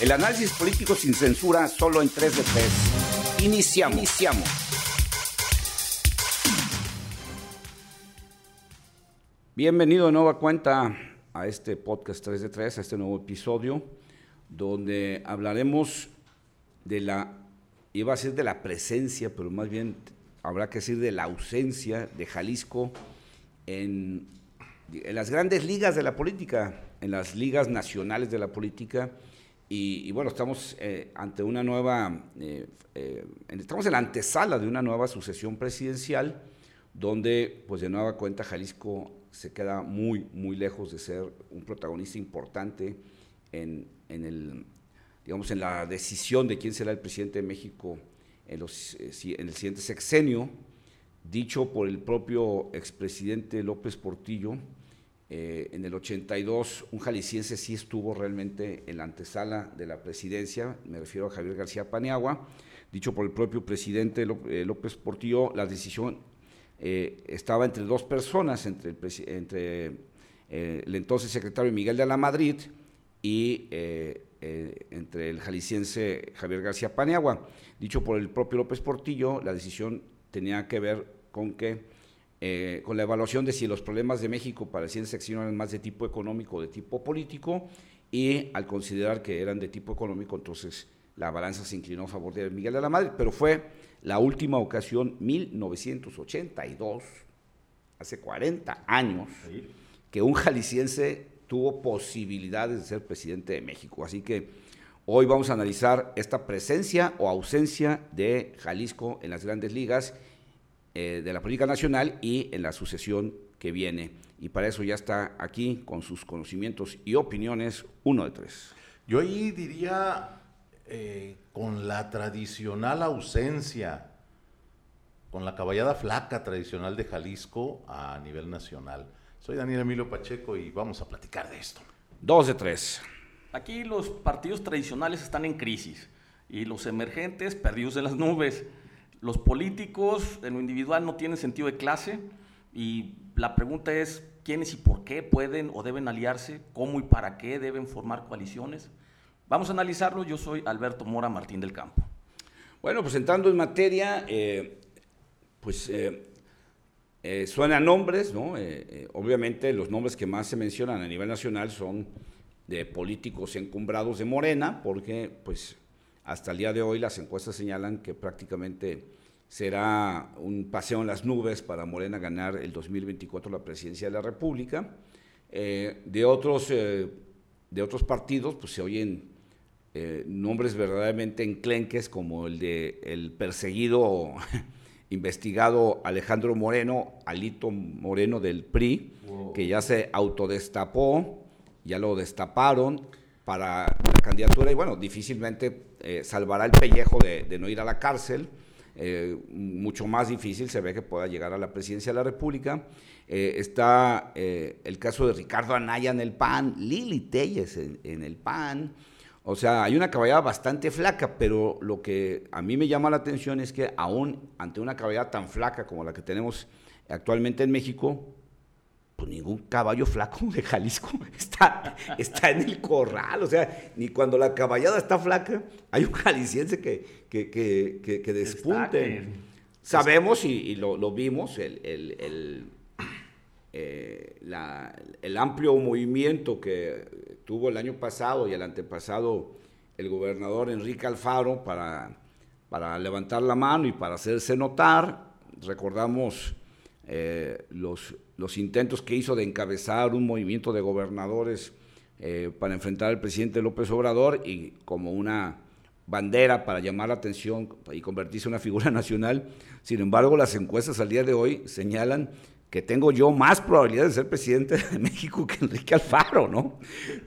El análisis político sin censura solo en 3 de 3. Iniciamos. Iniciamos. Bienvenido de nueva cuenta a este podcast 3 de 3, a este nuevo episodio, donde hablaremos de la, iba a decir de la presencia, pero más bien habrá que decir de la ausencia de Jalisco en, en las grandes ligas de la política, en las ligas nacionales de la política y, bueno, estamos eh, ante una nueva, eh, eh, estamos en la antesala de una nueva sucesión presidencial, donde pues de nueva cuenta Jalisco se queda muy, muy lejos de ser un protagonista importante en, en el, digamos, en la decisión de quién será el presidente de México en, en el siguiente sexenio, dicho por el propio expresidente López Portillo, eh, en el 82, un jalisciense sí estuvo realmente en la antesala de la presidencia, me refiero a Javier García Paniagua, dicho por el propio presidente eh, López Portillo, la decisión eh, estaba entre dos personas, entre, el, entre el entonces secretario Miguel de la Madrid y entre el jalisciense Javier García Paniagua. Dicho por el propio López Portillo, la decisión tenía que ver con que eh, con la evaluación de si los problemas de México parecían seccionar más de tipo económico o de tipo político, y al considerar que eran de tipo económico, entonces la balanza se inclinó a favor de Miguel de la Madre, pero fue la última ocasión, 1982, hace 40 años, que un jalisciense tuvo posibilidades de ser presidente de México. Así que hoy vamos a analizar esta presencia o ausencia de Jalisco en las grandes ligas eh, de la política nacional y en la sucesión que viene. Y para eso ya está aquí con sus conocimientos y opiniones, uno de tres. Yo ahí diría eh, con la tradicional ausencia, con la caballada flaca tradicional de Jalisco a nivel nacional. Soy Daniel Emilio Pacheco y vamos a platicar de esto. Dos de tres. Aquí los partidos tradicionales están en crisis y los emergentes perdidos en las nubes. Los políticos en lo individual no tienen sentido de clase y la pregunta es quiénes y por qué pueden o deben aliarse, cómo y para qué deben formar coaliciones. Vamos a analizarlo. Yo soy Alberto Mora Martín del Campo. Bueno, pues entrando en materia, eh, pues eh, eh, suenan nombres, ¿no? obviamente los nombres que más se mencionan a nivel nacional son de políticos encumbrados de Morena, porque pues hasta el día de hoy las encuestas señalan que prácticamente será un paseo en las nubes para Morena ganar el 2024 la presidencia de la República. Eh, de, otros, eh, de otros partidos pues se oyen eh, nombres verdaderamente enclenques como el de el perseguido investigado Alejandro Moreno, Alito Moreno del PRI, que ya se autodestapó, ya lo destaparon para candidatura y bueno, difícilmente eh, salvará el pellejo de, no ir a la cárcel. Eh, mucho más difícil se ve que pueda llegar a la presidencia de la República. Eh, está el caso de Ricardo Anaya en el PAN, Lili Telles en, el PAN. O sea, hay una caballada bastante flaca, pero lo que a mí me llama la atención es que aún ante una caballada tan flaca como la que tenemos actualmente en México, pues ningún caballo flaco de Jalisco está, está en el corral. O sea, ni cuando la caballada está flaca, hay un jalisciense que, que, que, que, despunte. Sabemos y, lo, vimos, el, el, el, eh, el, amplio movimiento que tuvo el año pasado y el antepasado el gobernador Enrique Alfaro para, para levantar la mano y para hacerse notar. Recordamos eh, los, los intentos que hizo de encabezar un movimiento de gobernadores eh, para enfrentar al presidente López Obrador y como una bandera para llamar la atención y convertirse en una figura nacional. Sin embargo, las encuestas al día de hoy señalan que tengo yo más probabilidad de ser presidente de México que Enrique Alfaro, ¿no?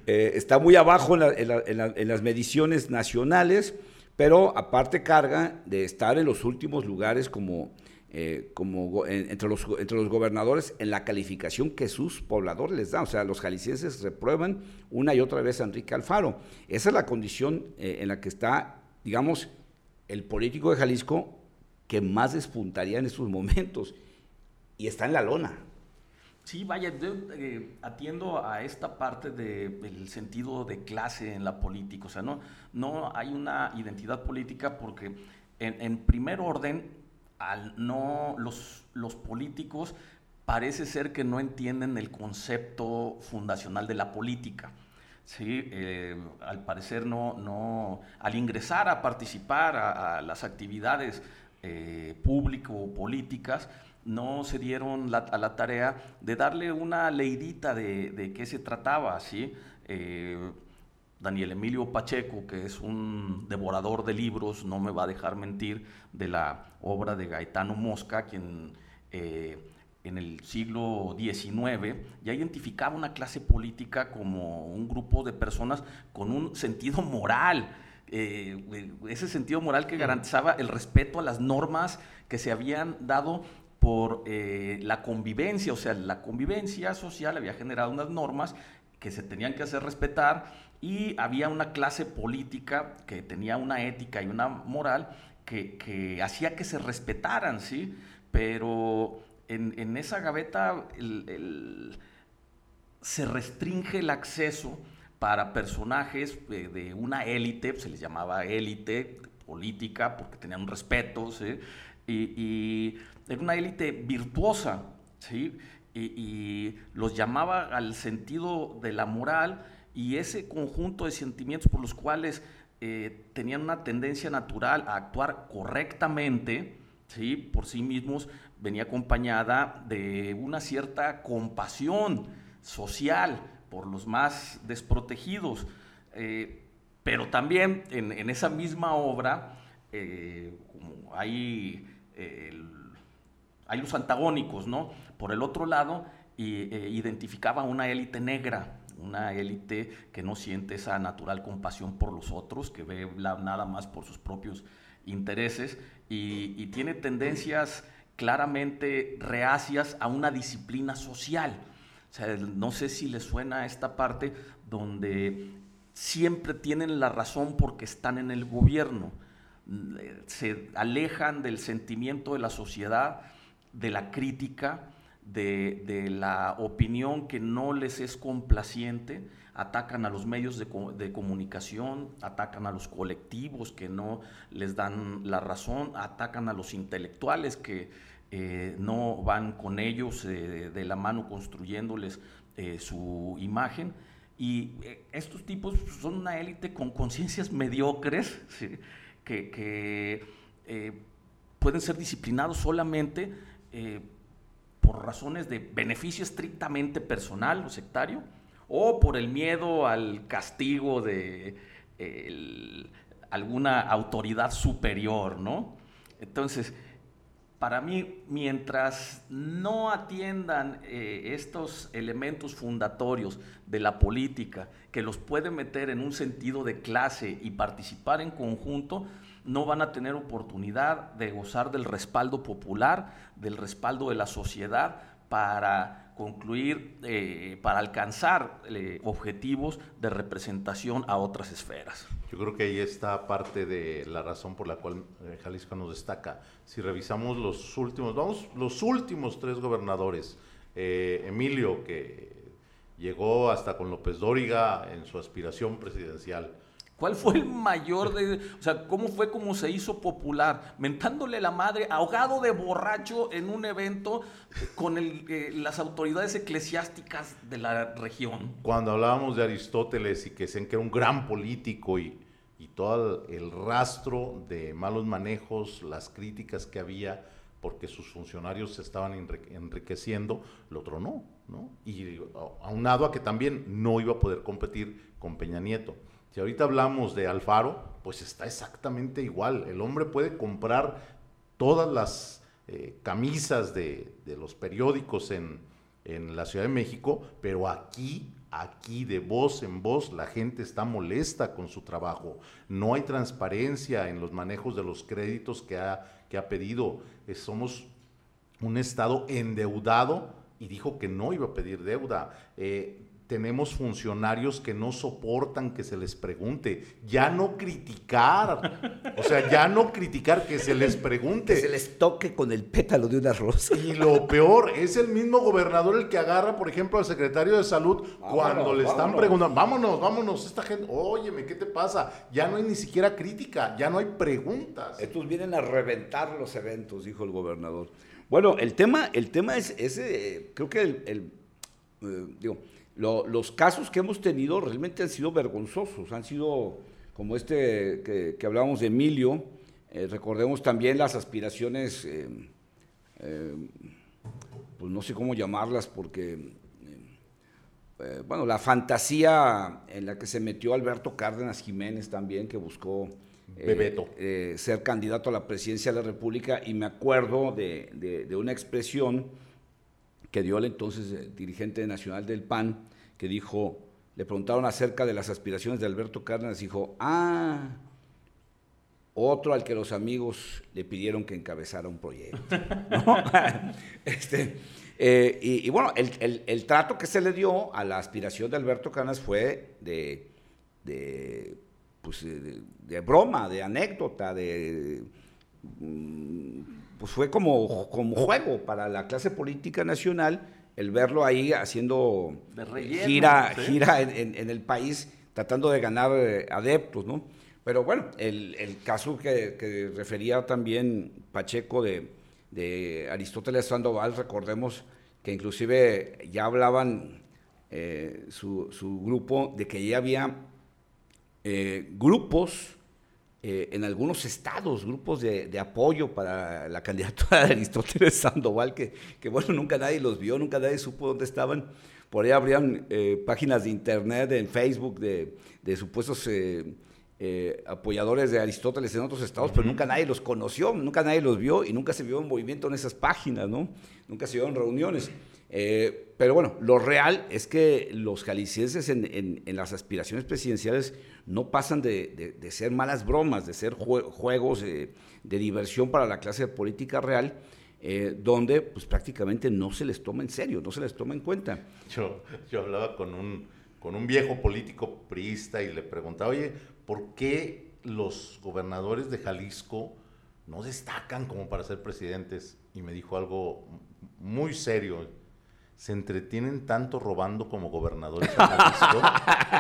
Eh, está muy abajo en, las mediciones nacionales, pero aparte carga de estar en los últimos lugares como eh, como entre, los, entre los gobernadores en la calificación que sus pobladores les dan. O sea, los jaliscienses reprueban una y otra vez a Enrique Alfaro. Esa es la condición eh, en la que está, digamos, el político de Jalisco que más despuntaría en estos momentos. Y está en la lona. Sí, vaya, yo eh, atiendo a esta parte del sentido de clase en la política. O sea, no, no hay una identidad política porque en, primer orden, al no, los, los políticos parece ser que no entienden el concepto fundacional de la política. ¿sí? Eh, al parecer no, no, al ingresar a participar a, las actividades eh, público-políticas, no se dieron a la tarea de darle una leidita de, qué se trataba, ¿sí? Eh, Daniel Emilio Pacheco, que es un devorador de libros, no me va a dejar mentir, de la obra de Gaetano Mosca, quien eh, en el siglo XIX ya identificaba una clase política como un grupo de personas con un sentido moral, eh, ese sentido moral que garantizaba el respeto a las normas que se habían dado por eh, la convivencia, o sea, la convivencia social había generado unas normas que se tenían que hacer respetar y había una clase política que tenía una ética y una moral que, hacía que se respetaran, ¿sí? Pero en, esa gaveta se restringe el acceso para personajes de, una élite, se les llamaba élite política porque tenían un respeto, ¿sí? y era una élite virtuosa, ¿sí? Y, los llamaba al sentido de la moral y ese conjunto de sentimientos por los cuales eh, tenían una tendencia natural a actuar correctamente, ¿sí? Por sí mismos, venía acompañada de una cierta compasión social por los más desprotegidos. Eh, pero también en, esa misma obra eh, hay hay los antagónicos, ¿no? Por el otro lado, eh, identificaba una élite negra, una élite que no siente esa natural compasión por los otros, que ve nada más por sus propios intereses y, tiene tendencias claramente reacias a una disciplina social. No sé si le suena esta parte donde siempre tienen la razón porque están en el gobierno. Se alejan del sentimiento de la sociedad de la crítica, de, la opinión que no les es complaciente, atacan a los medios de, comunicación, atacan a los colectivos que no les dan la razón, atacan a los intelectuales que eh, no van con ellos eh, de la mano construyéndoles eh, su imagen. Y estos tipos son una élite con conciencias mediocres que pueden ser disciplinados solamente eh, por razones de beneficio estrictamente personal o sectario, o por el miedo al castigo de alguna autoridad superior, ¿no? Entonces, para mí, mientras no atiendan eh, estos elementos fundatorios de la política, que los puede meter en un sentido de clase y participar en conjunto, no van a tener oportunidad de gozar del respaldo popular, del respaldo de la sociedad para concluir, eh, para alcanzar eh, objetivos de representación a otras esferas. Yo creo que ahí está parte de la razón por la cual eh, Jalisco nos destaca. Si revisamos los últimos, vamos, los últimos tres gobernadores, Emilio, que llegó hasta con López Dóriga en su aspiración presidencial, ¿Cuál fue el mayor de, o sea, cómo fue como se hizo popular? Mentándole la madre, ahogado de borracho en un evento con el, las autoridades eclesiásticas de la región. Cuando hablábamos de Aristóteles y que decían que era un gran político y, y todo el rastro de malos manejos, las críticas que había porque sus funcionarios se estaban enriqueciendo, el otro no, ¿no? Y aunado a que también no iba a poder competir con Peña Nieto. Si ahorita hablamos de Alfaro, pues está exactamente igual. El hombre puede comprar todas las eh, camisas de, los periódicos en, la Ciudad de México, pero aquí aquí de voz en voz la gente está molesta con su trabajo. No hay transparencia en los manejos de los créditos que ha, que ha pedido. Eh, somos un Estado endeudado y dijo que no iba a pedir deuda. Eh, tenemos funcionarios que no soportan que se les pregunte. Ya no criticar. O sea, ya no criticar que se les pregunte. Que se les toque con el pétalo de una rosa. Y lo peor, es el mismo gobernador el que agarra, por ejemplo, al secretario de salud cuando le están preguntando, vámonos, vámonos, esta gente, óyeme, ¿qué te pasa? Ya no hay ni siquiera crítica, ya no hay preguntas. Estos vienen a reventar los eventos, dijo el gobernador. Bueno, el tema, el tema es, ese, creo que el, eh, digo, los casos que hemos tenido realmente han sido vergonzosos, han sido como este que, hablábamos de Emilio, eh, recordemos también las aspiraciones, eh, eh, pues no sé cómo llamarlas, porque, bueno, la fantasía en la que se metió Alberto Cárdenas Jiménez también, que buscó ser candidato a la presidencia de la República, y me acuerdo de una expresión que dio el entonces dirigente nacional del PAN, que dijo, le preguntaron acerca de las aspiraciones de Alberto Cárdenas, dijo, ah, otro al que los amigos le pidieron que encabezara un proyecto. este, eh, y, bueno, el, trato que se le dio a la aspiración de Alberto Cárdenas fue de, de, pues, de broma, de anécdota, de mm, pues fue como, como juego para la clase política nacional el verlo ahí haciendo gira, gira en, el país, tratando de ganar eh, adeptos, ¿no? Pero bueno, el, caso que, refería también Pacheco de, Aristóteles Sandoval, recordemos que inclusive ya hablaban eh, su, grupo de que ya había eh, grupos eh, en algunos estados, grupos de, apoyo para la candidatura de Aristóteles Sandoval, que, que, bueno, nunca nadie los vio, nunca nadie supo dónde estaban. Por ahí habrían eh, páginas de internet, en Facebook, de, de supuestos eh, apoyadores de Aristóteles en otros estados, pero nunca nadie los conoció, nunca nadie los vio y nunca se vio en movimiento en esas páginas, ¿no? Nunca se vio en reuniones. pero bueno, lo real es que los jaliscienses en, en las aspiraciones presidenciales no pasan de, ser malas bromas, de ser juegos de, diversión para la clase política real, eh, donde pues prácticamente no se les toma en serio, no se les toma en cuenta. Yo, yo hablaba con un, con un viejo político priista y le preguntaba, oye, ¿por qué los gobernadores de Jalisco no destacan como para ser presidentes? Y me dijo algo muy serio se entretienen tanto robando como gobernadores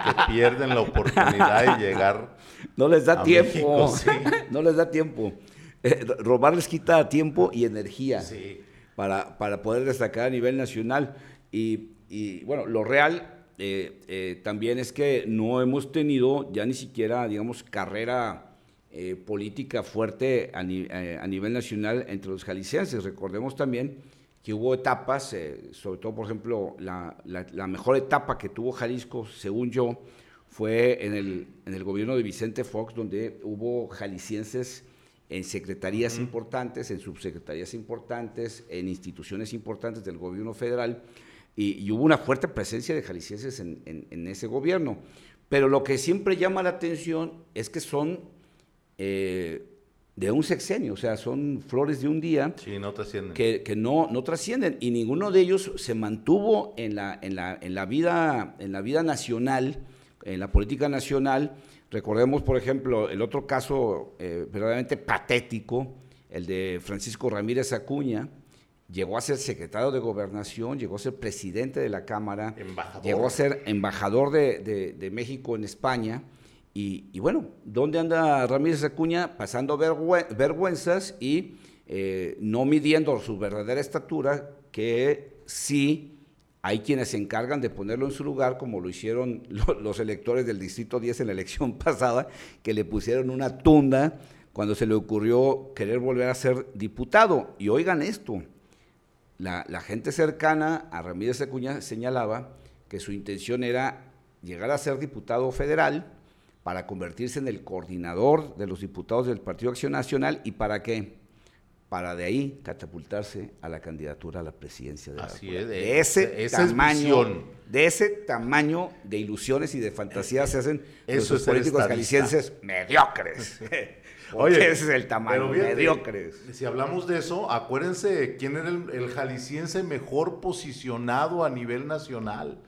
que pierden la oportunidad de llegar. No les da tiempo. No les da tiempo. Eh, robar les quita tiempo y energía para, para, poder destacar a nivel nacional. Y, bueno, lo real eh, eh, también es que no hemos tenido ya ni siquiera, digamos, carrera política fuerte a, a nivel nacional entre los jaliscienses. Recordemos también que hubo etapas, eh, sobre todo, por ejemplo, la, mejor etapa que tuvo Jalisco, según yo, fue en el, en el gobierno de Vicente Fox, donde hubo jaliscienses en secretarías importantes, en subsecretarías importantes, en instituciones importantes del gobierno federal, y, hubo una fuerte presencia de jaliscienses en, en, ese gobierno. Pero lo que siempre llama la atención es que son eh, de un sexenio, o sea, son flores de un día no que, que, no, no trascienden. Y ninguno de ellos se mantuvo en la, en la, en la, vida, en la vida nacional, en la política nacional. Recordemos, por ejemplo, el otro caso eh, verdaderamente patético, el de Francisco Ramírez Acuña, llegó a ser secretario de gobernación, llegó a ser presidente de la Cámara, llegó a ser embajador de, de México en España y, bueno, ¿dónde anda Ramírez Acuña? Pasando vergüenzas y eh, no midiendo su verdadera estatura, que sí hay quienes se encargan de ponerlo en su lugar, como lo hicieron los electores del Distrito 10 en la elección pasada, que le pusieron una tunda cuando se le ocurrió querer volver a ser diputado. Y oigan esto, la, la gente cercana a Ramírez Acuña señalaba que su intención era llegar a ser diputado federal, para convertirse en el coordinador de los diputados del Partido Acción Nacional y para qué? Para de ahí catapultarse a la candidatura a la presidencia de la Así es, de ese tamaño, de ese tamaño de ilusiones y de fantasías se hacen los políticos jaliscienses mediocres. Oye, ese es el tamaño, mediocres. Si hablamos de eso, acuérdense quién era el, el jalisciense mejor posicionado a nivel nacional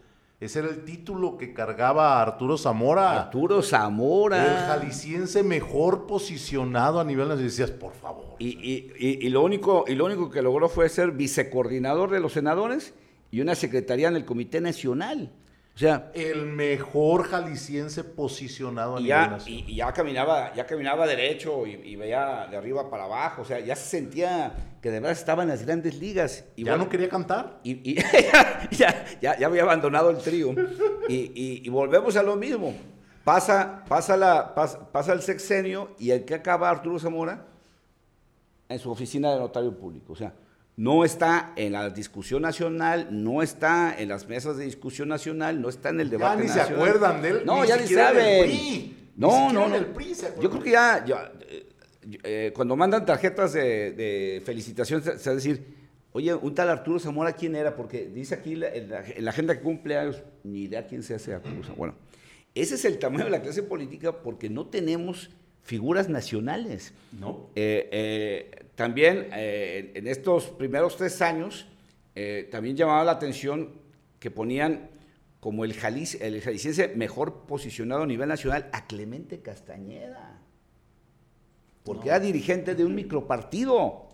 Ese era el título que cargaba Arturo Zamora. Arturo Zamora. El jalisciense mejor posicionado a nivel nacional. Decías, por favor. Y, lo único, y lo único que logró fue ser vicecoordinador de los senadores y una secretaría en el Comité Nacional. O sea, el mejor jalisciense posicionado a nivel ya, nacional. Y, ya caminaba, ya caminaba derecho y, veía de arriba para abajo. O sea, ya se sentía que de verdad estaba en las grandes ligas. Y ¿Ya no quería cantar? Y, ya, ya, ya, había abandonado el trío. y, volvemos a lo mismo. Pasa, pasa, la, pasa, pasa el sexenio y el que acaba Arturo Zamora en su oficina de notario público. O sea, no está en la discusión nacional, no está en las mesas de discusión nacional, no está en el debate nacional. Ya ni se acuerdan de él. No, ya ni saben. No, no, no. Yo creo que ya, eh, eh, cuando mandan tarjetas de, felicitación, se, va a decir, oye, un tal Arturo Zamora, ¿quién era? Porque dice aquí en la, agenda que cumple años, ni idea quién se hace Arturo Zamora. Bueno, ese es el tamaño de la clase política porque no tenemos figuras nacionales. No. Eh, también eh, en estos primeros tres años, eh, también llamaba la atención que ponían como el, el jalisciense mejor posicionado a nivel nacional a Clemente Castañeda, porque era dirigente de un micropartido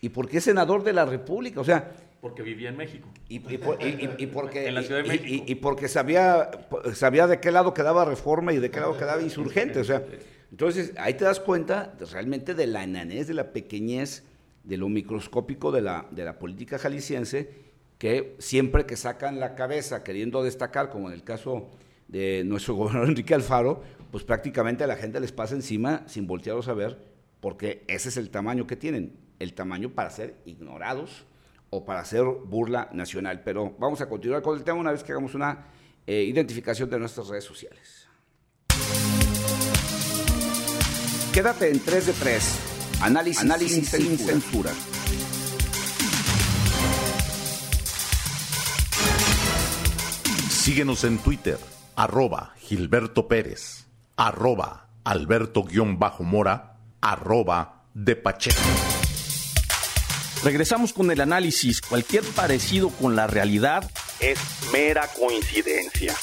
y porque es senador de la República, o sea... Porque vivía en México. Y, porque, en la Ciudad de México. y, porque sabía, sabía de qué lado quedaba reforma y de qué lado quedaba insurgente, o sea... Entonces, ahí te das cuenta realmente de la enanez, de la pequeñez, de lo microscópico de la, política jalisciense, que siempre que sacan la cabeza queriendo destacar, como en el caso de nuestro gobernador Enrique Alfaro, pues prácticamente a la gente les pasa encima sin voltearlos a ver, porque ese es el tamaño que tienen, el tamaño para ser ignorados o para hacer burla nacional. Pero vamos a continuar con el tema una vez que hagamos una eh, identificación de nuestras redes sociales. Quédate en 3 de 3. Análisis, Análisis sin, censura. Síguenos en Twitter, arroba Gilberto Pérez, arroba Alberto-Mora, arroba de Pacheco. Regresamos con el análisis. Cualquier parecido con la realidad es mera coincidencia.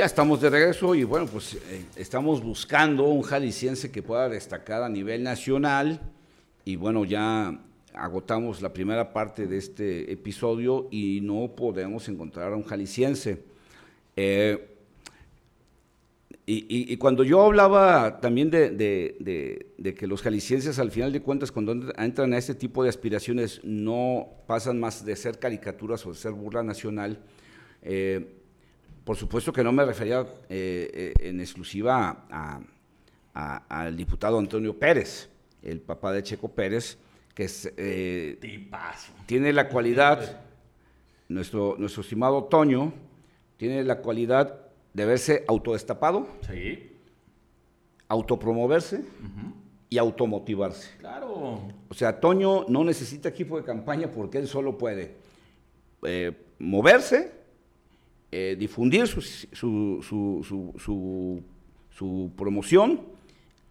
Ya estamos de regreso y bueno, pues eh, estamos buscando un jalisciense que pueda destacar a nivel nacional y bueno, ya agotamos la primera parte de este episodio y no podemos encontrar a un jalisciense. Eh, y, cuando yo hablaba también de, que los jaliscienses al final de cuentas cuando entran a este tipo de aspiraciones no pasan más de ser caricaturas o de ser burla nacional, eh, por supuesto que no me refería eh, eh, en exclusiva al diputado Antonio Pérez, el papá de Checo Pérez, que es, eh, tiene la cualidad, nuestro, nuestro estimado Toño, tiene la cualidad de verse autodestapado, autopromoverse y automotivarse. Claro. O sea, Toño no necesita equipo de campaña porque él solo puede moverse eh, difundir su, su, promoción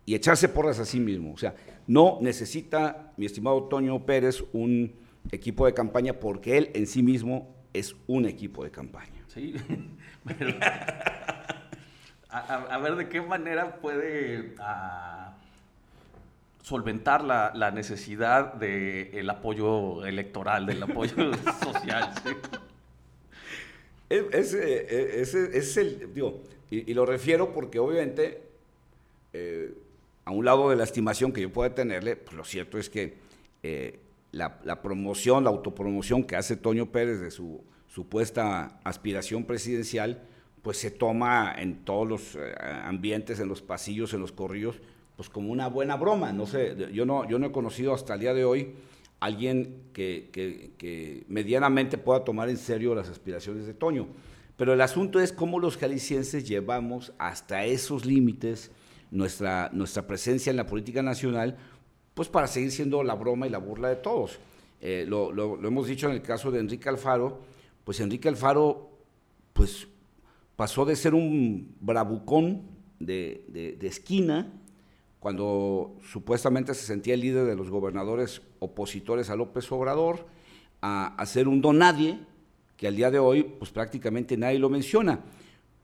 y echarse porras a sí mismo. O sea, no necesita, mi estimado Toño Pérez, un equipo de campaña porque él en sí mismo es un equipo de campaña. Sí, a, ver de qué manera puede ah, solventar la, necesidad del apoyo electoral, del apoyo social. ¿sí? Ese, es el, digo, y, lo refiero porque obviamente, eh, a un lado de la estimación que yo pueda tenerle, pues lo cierto es que eh, la, promoción, la autopromoción que hace Toño Pérez de su supuesta aspiración presidencial, pues se toma en todos los eh, ambientes, en los pasillos, en los corrillos, pues como una buena broma. No sé, yo no, yo no he conocido hasta el día de hoy alguien que, medianamente pueda tomar en serio las aspiraciones de Toño. Pero el asunto es cómo los jaliscienses llevamos hasta esos límites nuestra, nuestra presencia en la política nacional, pues para seguir siendo la broma y la burla de todos. Eh, lo, hemos dicho en el caso de Enrique Alfaro, pues Enrique Alfaro pues pasó de ser un bravucón de, esquina, cuando supuestamente se sentía el líder de los gobernadores opositores a López Obrador, a, a ser un don nadie, que al día de hoy pues prácticamente nadie lo menciona.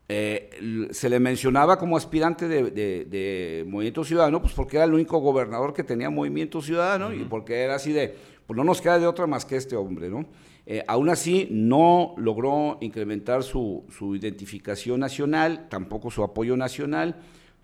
Eh, se le mencionaba como aspirante de, Movimiento Ciudadano, pues porque era el único gobernador que tenía Movimiento Ciudadano y porque era así de, pues no nos queda de otra más que este hombre, ¿no? Eh, aún así, no logró incrementar su, identificación nacional, tampoco su apoyo nacional.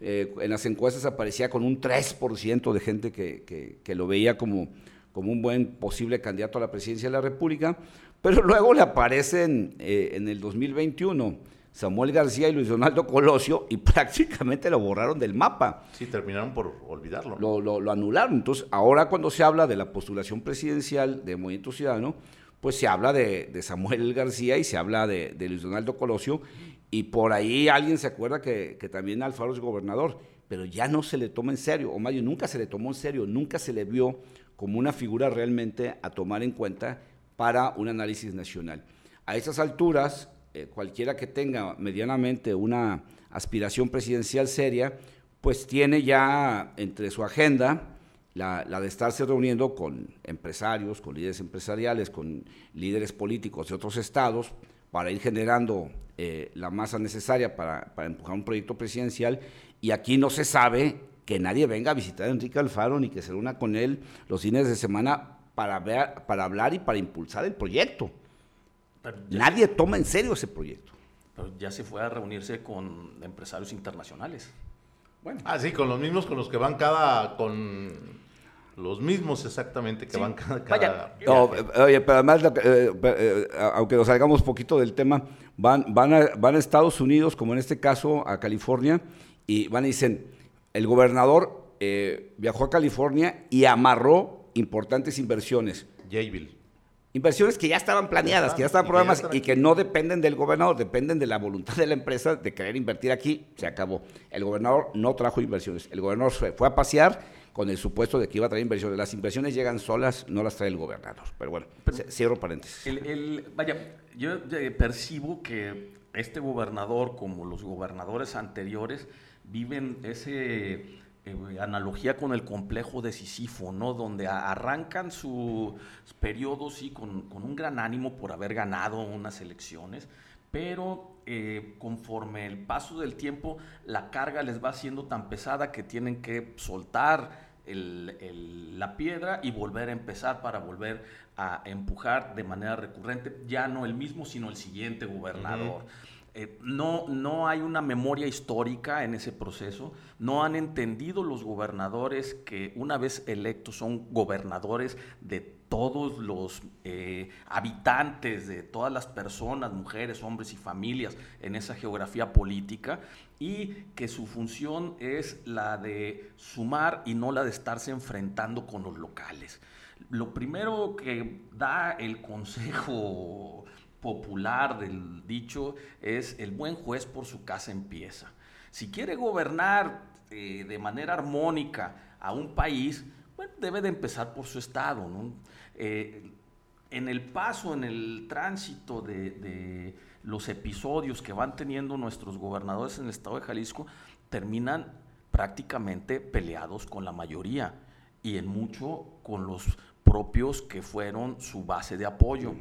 Eh, en las encuestas aparecía con un 3% de gente que, lo veía como, como un buen posible candidato a la presidencia de la República, pero luego le aparecen en el 2021 Samuel García y Luis Donaldo Colosio y prácticamente lo borraron del mapa. Sí, terminaron por olvidarlo. Lo, anularon. Entonces, ahora cuando se habla de la postulación presidencial de Movimiento Ciudadano, pues se habla de, Samuel García y se habla de, Luis Donaldo Colosio, y por ahí alguien se acuerda que, también Alfaro es gobernador, pero ya no se le toma en serio, o más nunca se le tomó en serio, nunca se le vio como una figura realmente a tomar en cuenta para un análisis nacional. A esas alturas, eh, cualquiera que tenga medianamente una aspiración presidencial seria, pues tiene ya entre su agenda la, de estarse reuniendo con empresarios, con líderes empresariales, con líderes políticos de otros estados, para ir generando eh, la masa necesaria para, empujar un proyecto presidencial. Y aquí no se sabe que nadie venga a visitar a Enrique Alfaro ni que se reúna con él los fines de semana para, ver, para hablar y para impulsar el proyecto. Nadie toma en serio ese proyecto. Pero ya se fue a reunirse con empresarios internacionales. Bueno. Ah, sí, con los mismos con los que van cada, con los mismos exactamente que van cada... Vaya, oye, pero además, eh, eh, aunque nos salgamos poquito del tema, van, van, a, van a Estados Unidos, como en este caso a California, y van y dicen, el gobernador eh, viajó a California y amarró importantes inversiones. Jayville. Inversiones que ya estaban planeadas, que ya estaban programadas y que no dependen del gobernador, dependen de la voluntad de la empresa de querer invertir aquí, se acabó. El gobernador no trajo inversiones, el gobernador fue, fue a pasear con el supuesto de que iba a traer inversiones. Las inversiones llegan solas, no las trae el gobernador. Pero bueno, cierro paréntesis. El, vaya, yo eh, percibo que este gobernador, como los gobernadores anteriores, viven ese eh, analogía con el complejo de Sísifo, ¿no? Donde arrancan su periodo, sí, con, un gran ánimo por haber ganado unas elecciones, pero eh, conforme el paso del tiempo, la carga les va siendo tan pesada que tienen que soltar la piedra y volver a empezar para volver a empujar de manera recurrente, ya no el mismo, sino el siguiente gobernador. Eh, no, no hay una memoria histórica en ese proceso, no han entendido los gobernadores que una vez electos son gobernadores de todos los eh, habitantes, de todas las personas, mujeres, hombres y familias en esa geografía política y que su función es la de sumar y no la de estarse enfrentando con los locales. Lo primero que da el Consejo popular del dicho es el buen juez por su casa empieza. Si quiere gobernar eh, de manera armónica a un país, debe de empezar por su estado. Eh, en el paso, en el tránsito de, de, los episodios que van teniendo nuestros gobernadores en el estado de Jalisco, terminan prácticamente peleados con la mayoría y en mucho con los propios que fueron su base de apoyo.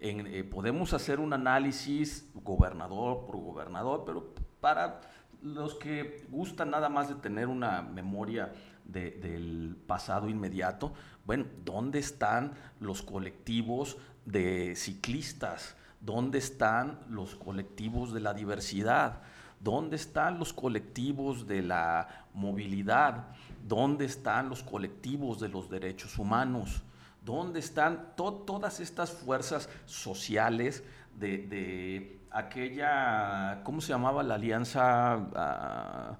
Eh, podemos hacer un análisis gobernador por gobernador, pero para los que gustan nada más de tener una memoria del pasado inmediato, bueno, ¿dónde están los colectivos de ciclistas? ¿Dónde están los colectivos de la diversidad? ¿Dónde están los colectivos de la movilidad? ¿Dónde están los colectivos de los derechos humanos? ¿Dónde están todas estas fuerzas sociales de, aquella, ¿cómo se llamaba la alianza? Ah,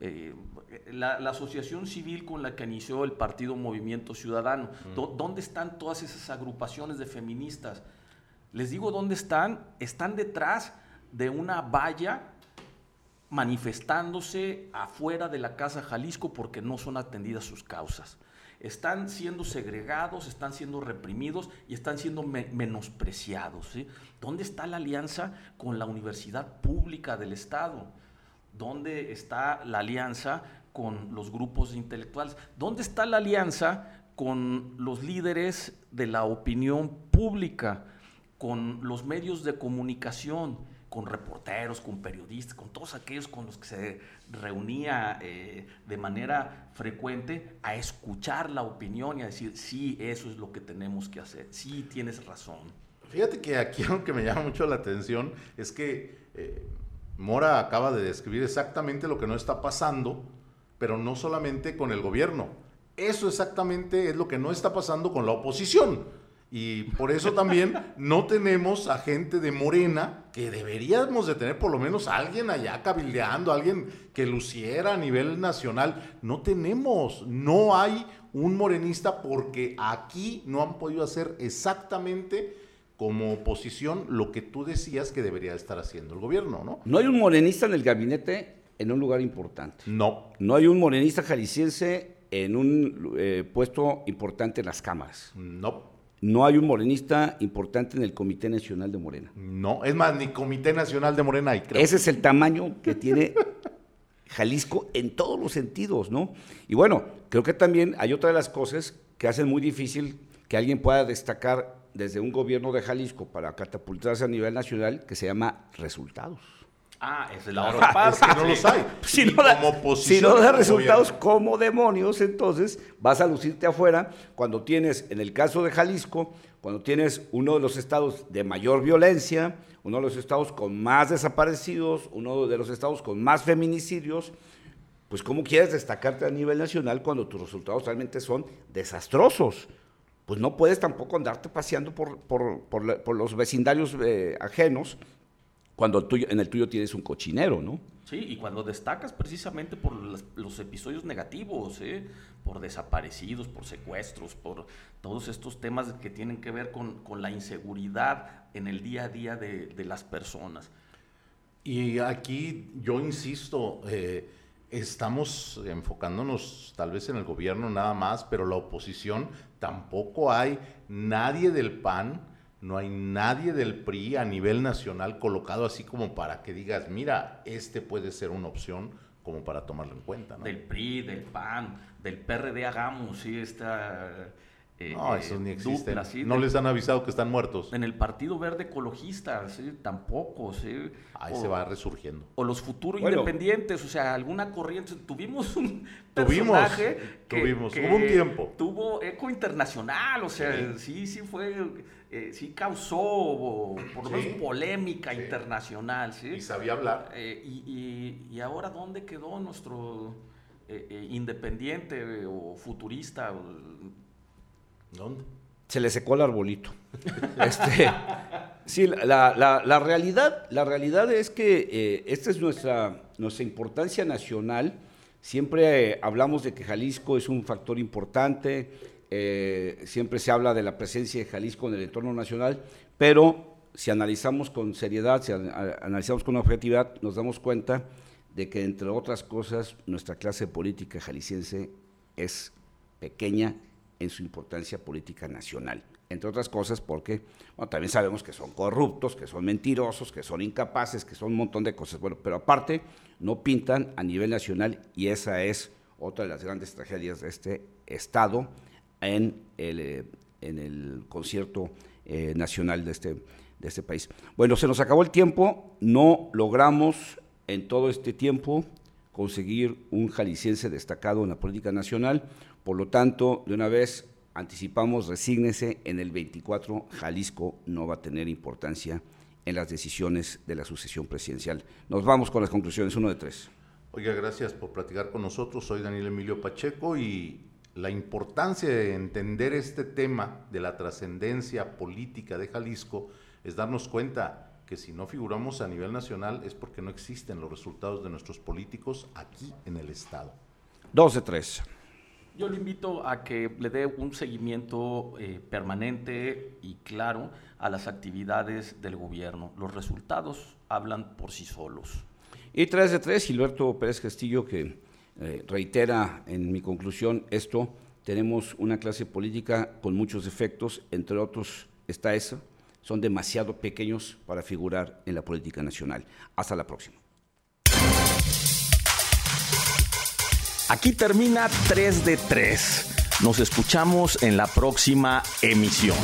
eh, la, asociación civil con la que inició el partido Movimiento Ciudadano. ¿Dónde están todas esas agrupaciones de feministas? Les digo dónde están. Están detrás de una valla manifestándose afuera de la Casa Jalisco porque no son atendidas sus causas están siendo segregados, están siendo reprimidos y están siendo menospreciados. ¿Dónde está la alianza con la universidad pública del Estado? ¿Dónde está la alianza con los grupos intelectuales? ¿Dónde está la alianza con los líderes de la opinión pública, con los medios de comunicación? Con reporteros, con periodistas, con todos aquellos con los que se reunía eh, de manera frecuente a escuchar la opinión y a decir, sí, eso es lo que tenemos que hacer, sí, tienes razón. Fíjate que aquí algo que me llama mucho la atención es que eh, Mora acaba de describir exactamente lo que no está pasando, pero no solamente con el gobierno. Eso exactamente es lo que no está pasando con la oposición. Y por eso también no tenemos a gente de Morena, que deberíamos de tener por lo menos alguien allá cabildeando, alguien que luciera a nivel nacional. No tenemos, no hay un morenista porque aquí no han podido hacer exactamente como oposición lo que tú decías que debería estar haciendo el gobierno, ¿no? No hay un morenista en el gabinete en un lugar importante. No. No hay un morenista jalisciense en un eh, puesto importante en las cámaras. No no hay un morenista importante en el Comité Nacional de Morena. No, es más, ni Comité Nacional de Morena hay, creo. Ese es el tamaño que tiene Jalisco en todos los sentidos, ¿no? Y bueno, creo que también hay otra de las cosas que hacen muy difícil que alguien pueda destacar desde un gobierno de Jalisco para catapultarse a nivel nacional, que se llama resultados. Ah, es la otra parte. es que no los hay. Si no, da, si no da resultados como demonios, entonces vas a lucirte afuera cuando tienes, en el caso de Jalisco, cuando tienes uno de los estados de mayor violencia, uno de los estados con más desaparecidos, uno de los estados con más feminicidios, pues ¿cómo quieres destacarte a nivel nacional cuando tus resultados realmente son desastrosos? Pues no puedes tampoco andarte paseando por, por, los vecindarios eh, ajenos cuando en el tuyo tienes un cochinero, ¿no? Sí, y cuando destacas precisamente por los, episodios negativos, ¿eh? por desaparecidos, por secuestros, por todos estos temas que tienen que ver con, la inseguridad en el día a día de, las personas. Y aquí yo insisto, eh, estamos enfocándonos tal vez en el gobierno nada más, pero la oposición tampoco hay nadie del PAN no hay nadie del PRI a nivel nacional colocado así como para que digas, mira, este puede ser una opción como para tomarlo en cuenta. ¿no? Del PRI, del PAN, del PRD, hagamos, sí, está eh, no, eso ni existe. no les han avisado que están muertos. En el Partido Verde Ecologista, ¿sí? tampoco. ¿sí? Ahí se va resurgiendo. O los futuros independientes, o sea, alguna corriente. Tuvimos un personaje que, tuvimos. Hubo un tiempo. Tuvo eco internacional, o sea, sí, sí, fue, eh, sí causó por lo menos polémica internacional. ¿sí? Y sabía hablar. Eh, y, y, ahora, ¿dónde quedó nuestro independiente o futurista? ¿Dónde? Se le secó el arbolito. este, sí, la, realidad, la realidad es que eh, esta es nuestra, nuestra importancia nacional. Siempre eh, hablamos de que Jalisco es un factor importante, eh, siempre se habla de la presencia de Jalisco en el entorno nacional, pero si analizamos con seriedad, si analizamos con objetividad, nos damos cuenta de que, entre otras cosas, nuestra clase política jalisciense es pequeña en su importancia política nacional. Entre otras cosas porque también sabemos que son corruptos, que son mentirosos, que son incapaces, que son un montón de cosas. Bueno, pero aparte no pintan a nivel nacional y esa es otra de las grandes tragedias de este Estado en el, eh, en el concierto eh, nacional de este, de este país. Bueno, se nos acabó el tiempo, no logramos en todo este tiempo conseguir un jalisciense destacado en la política nacional. Por lo tanto, de una vez anticipamos, resígnese, en el 24 Jalisco no va a tener importancia en las decisiones de la sucesión presidencial. Nos vamos con las conclusiones, uno de tres. Oiga, gracias por platicar con nosotros. Soy Daniel Emilio Pacheco y la importancia de entender este tema de la trascendencia política de Jalisco es darnos cuenta que si no figuramos a nivel nacional es porque no existen los resultados de nuestros políticos aquí en el Estado. Dos de tres. Yo le invito a que le dé un seguimiento eh, permanente y claro a las actividades del gobierno. Los resultados hablan por sí solos. Y tres de tres, Gilberto Pérez Castillo, que eh, reitera en mi conclusión esto, tenemos una clase política con muchos efectos, entre otros está esa, son demasiado pequeños para figurar en la política nacional. Hasta la próxima. Aquí termina 3 de 3. Nos escuchamos en la próxima emisión.